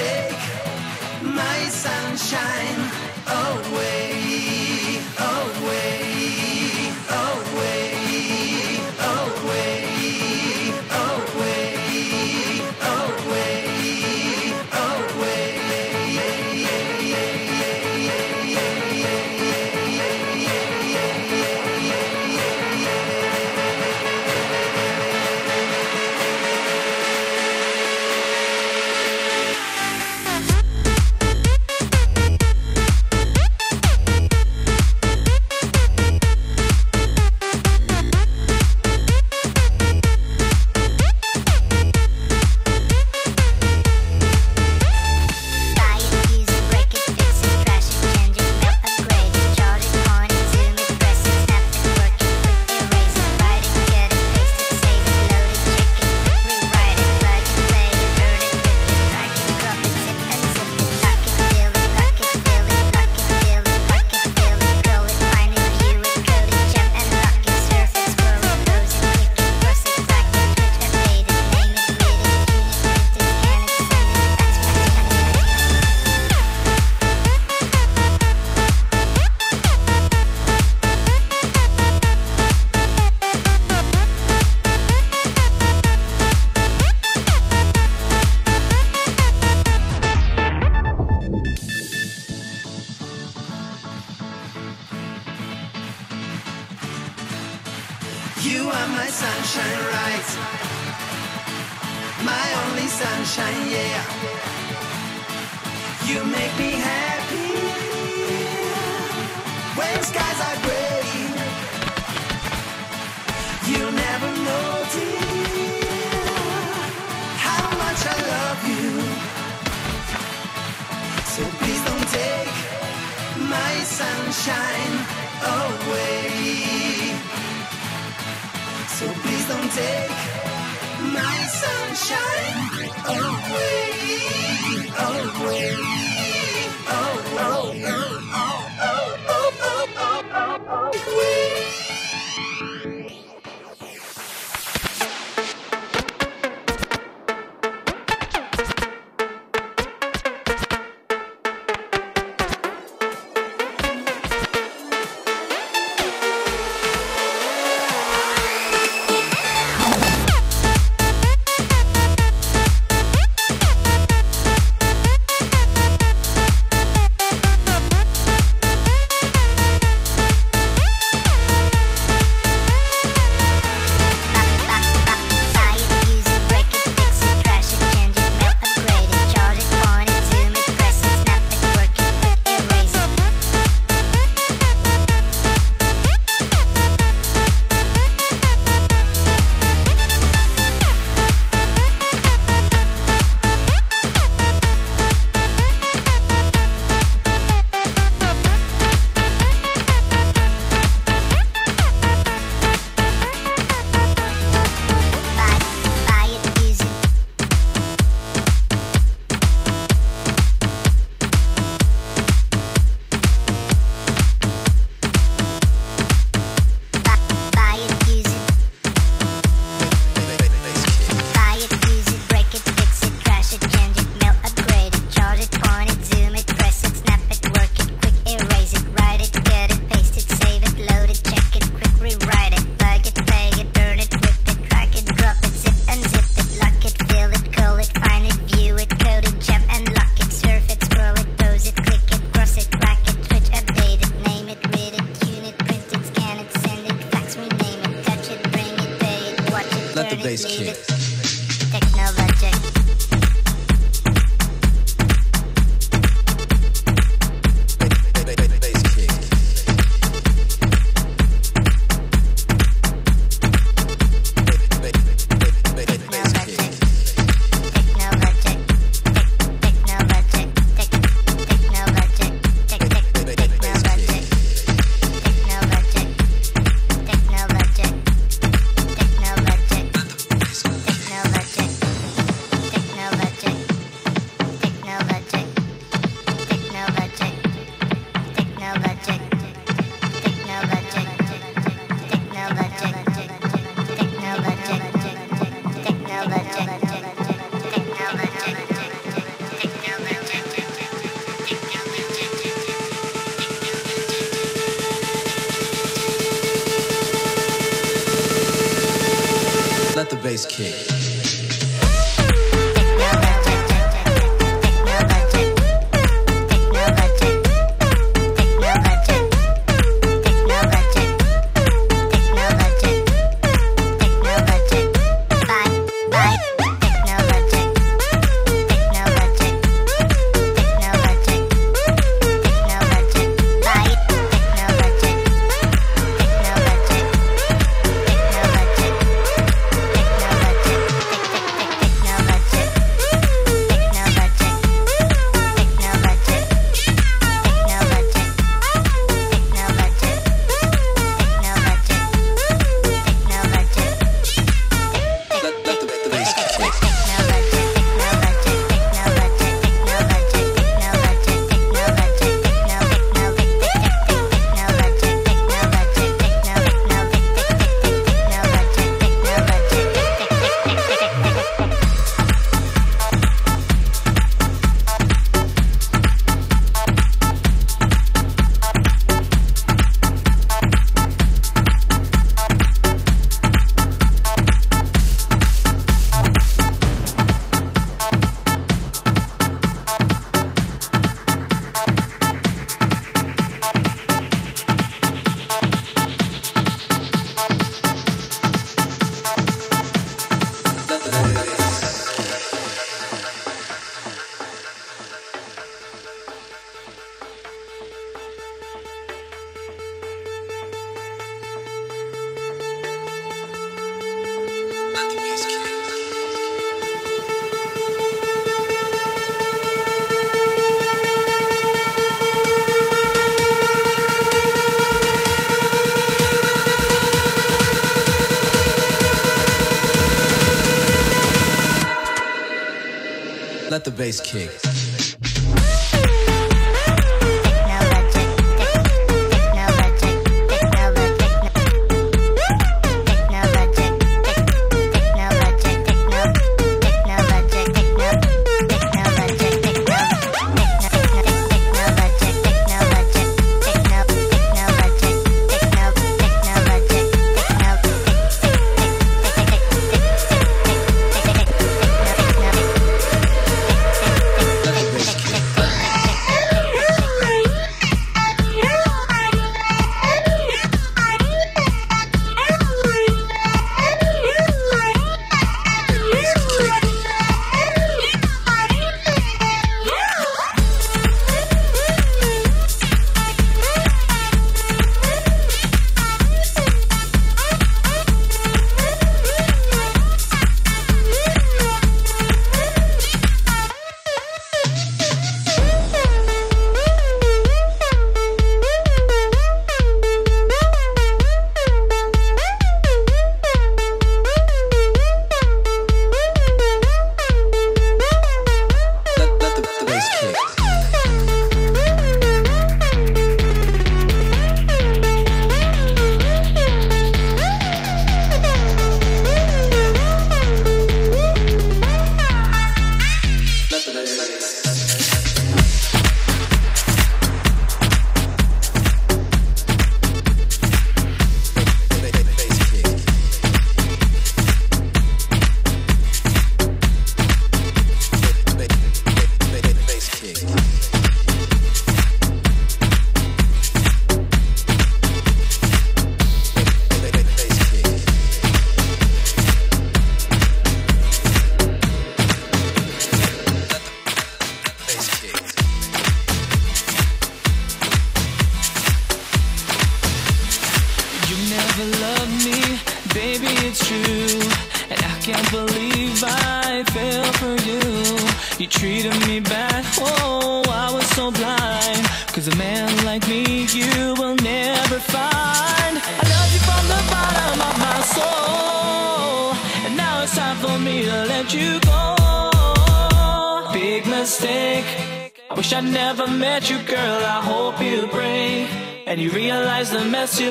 take my sunshine away. take my sunshine away, away, oh oh. face kick. bass kick.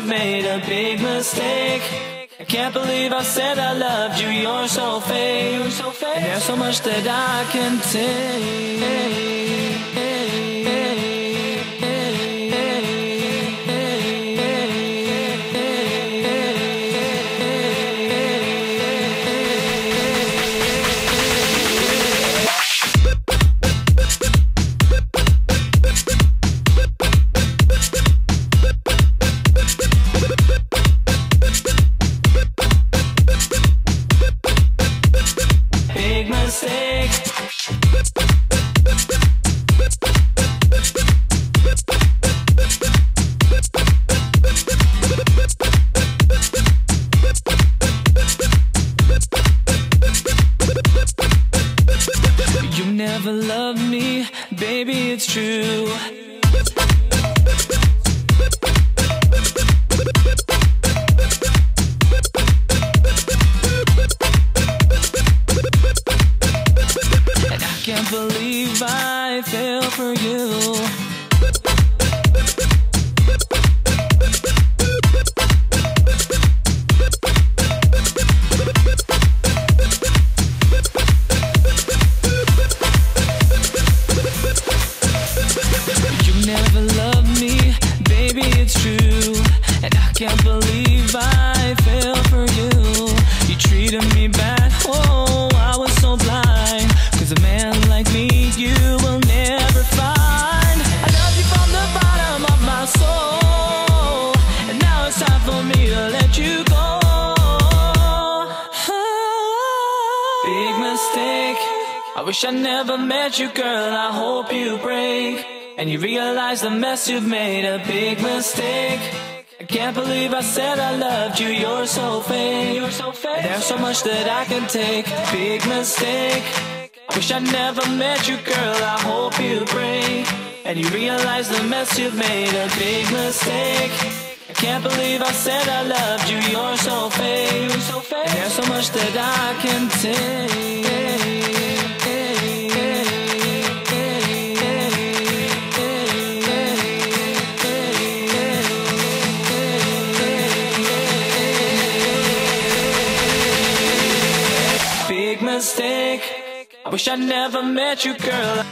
made a big mistake. I can't believe I said I loved you. You're so fake. You're so fake. And there's so much that I can take. I can't believe I said I loved you. You're so fake. There's so much that I can take. Big mistake. I wish I never met you, girl. I hope you break. And you realize the mess you've made a big mistake. I can't believe I said I loved you. You're so fake. You're so fake. There's so much that I can take. Wish I never met you, girl.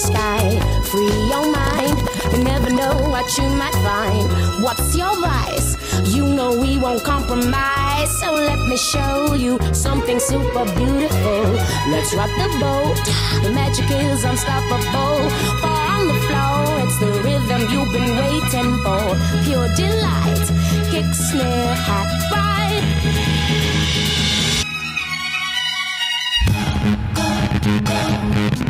Sky. Free your mind, you never know what you might find. What's your vice? You know we won't compromise. So let me show you something super beautiful. Let's rock the boat. The magic is unstoppable. Four on the floor, it's the rhythm you've been waiting for. Pure delight, kick, snare, hat, ride. skin and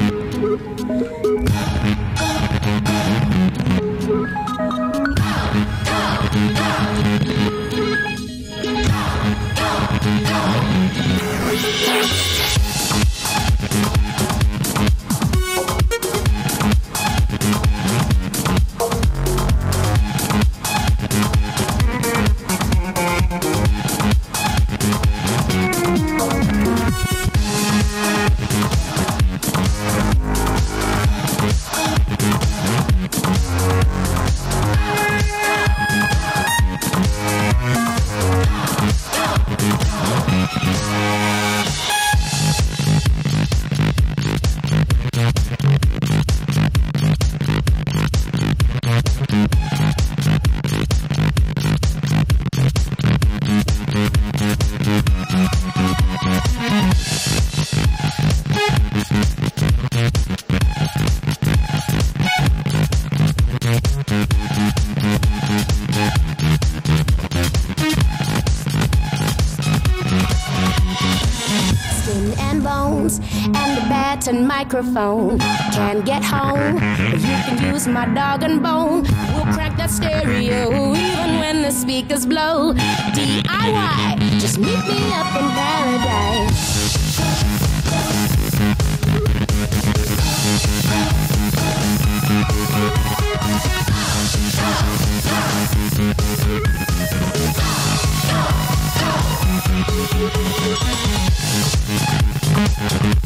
and the bat and microphone. Can't get home, but you can use my dog and bone. We'll crack that stereo even when the speakers blow. DIY, just meet me up in paradise. Thank you.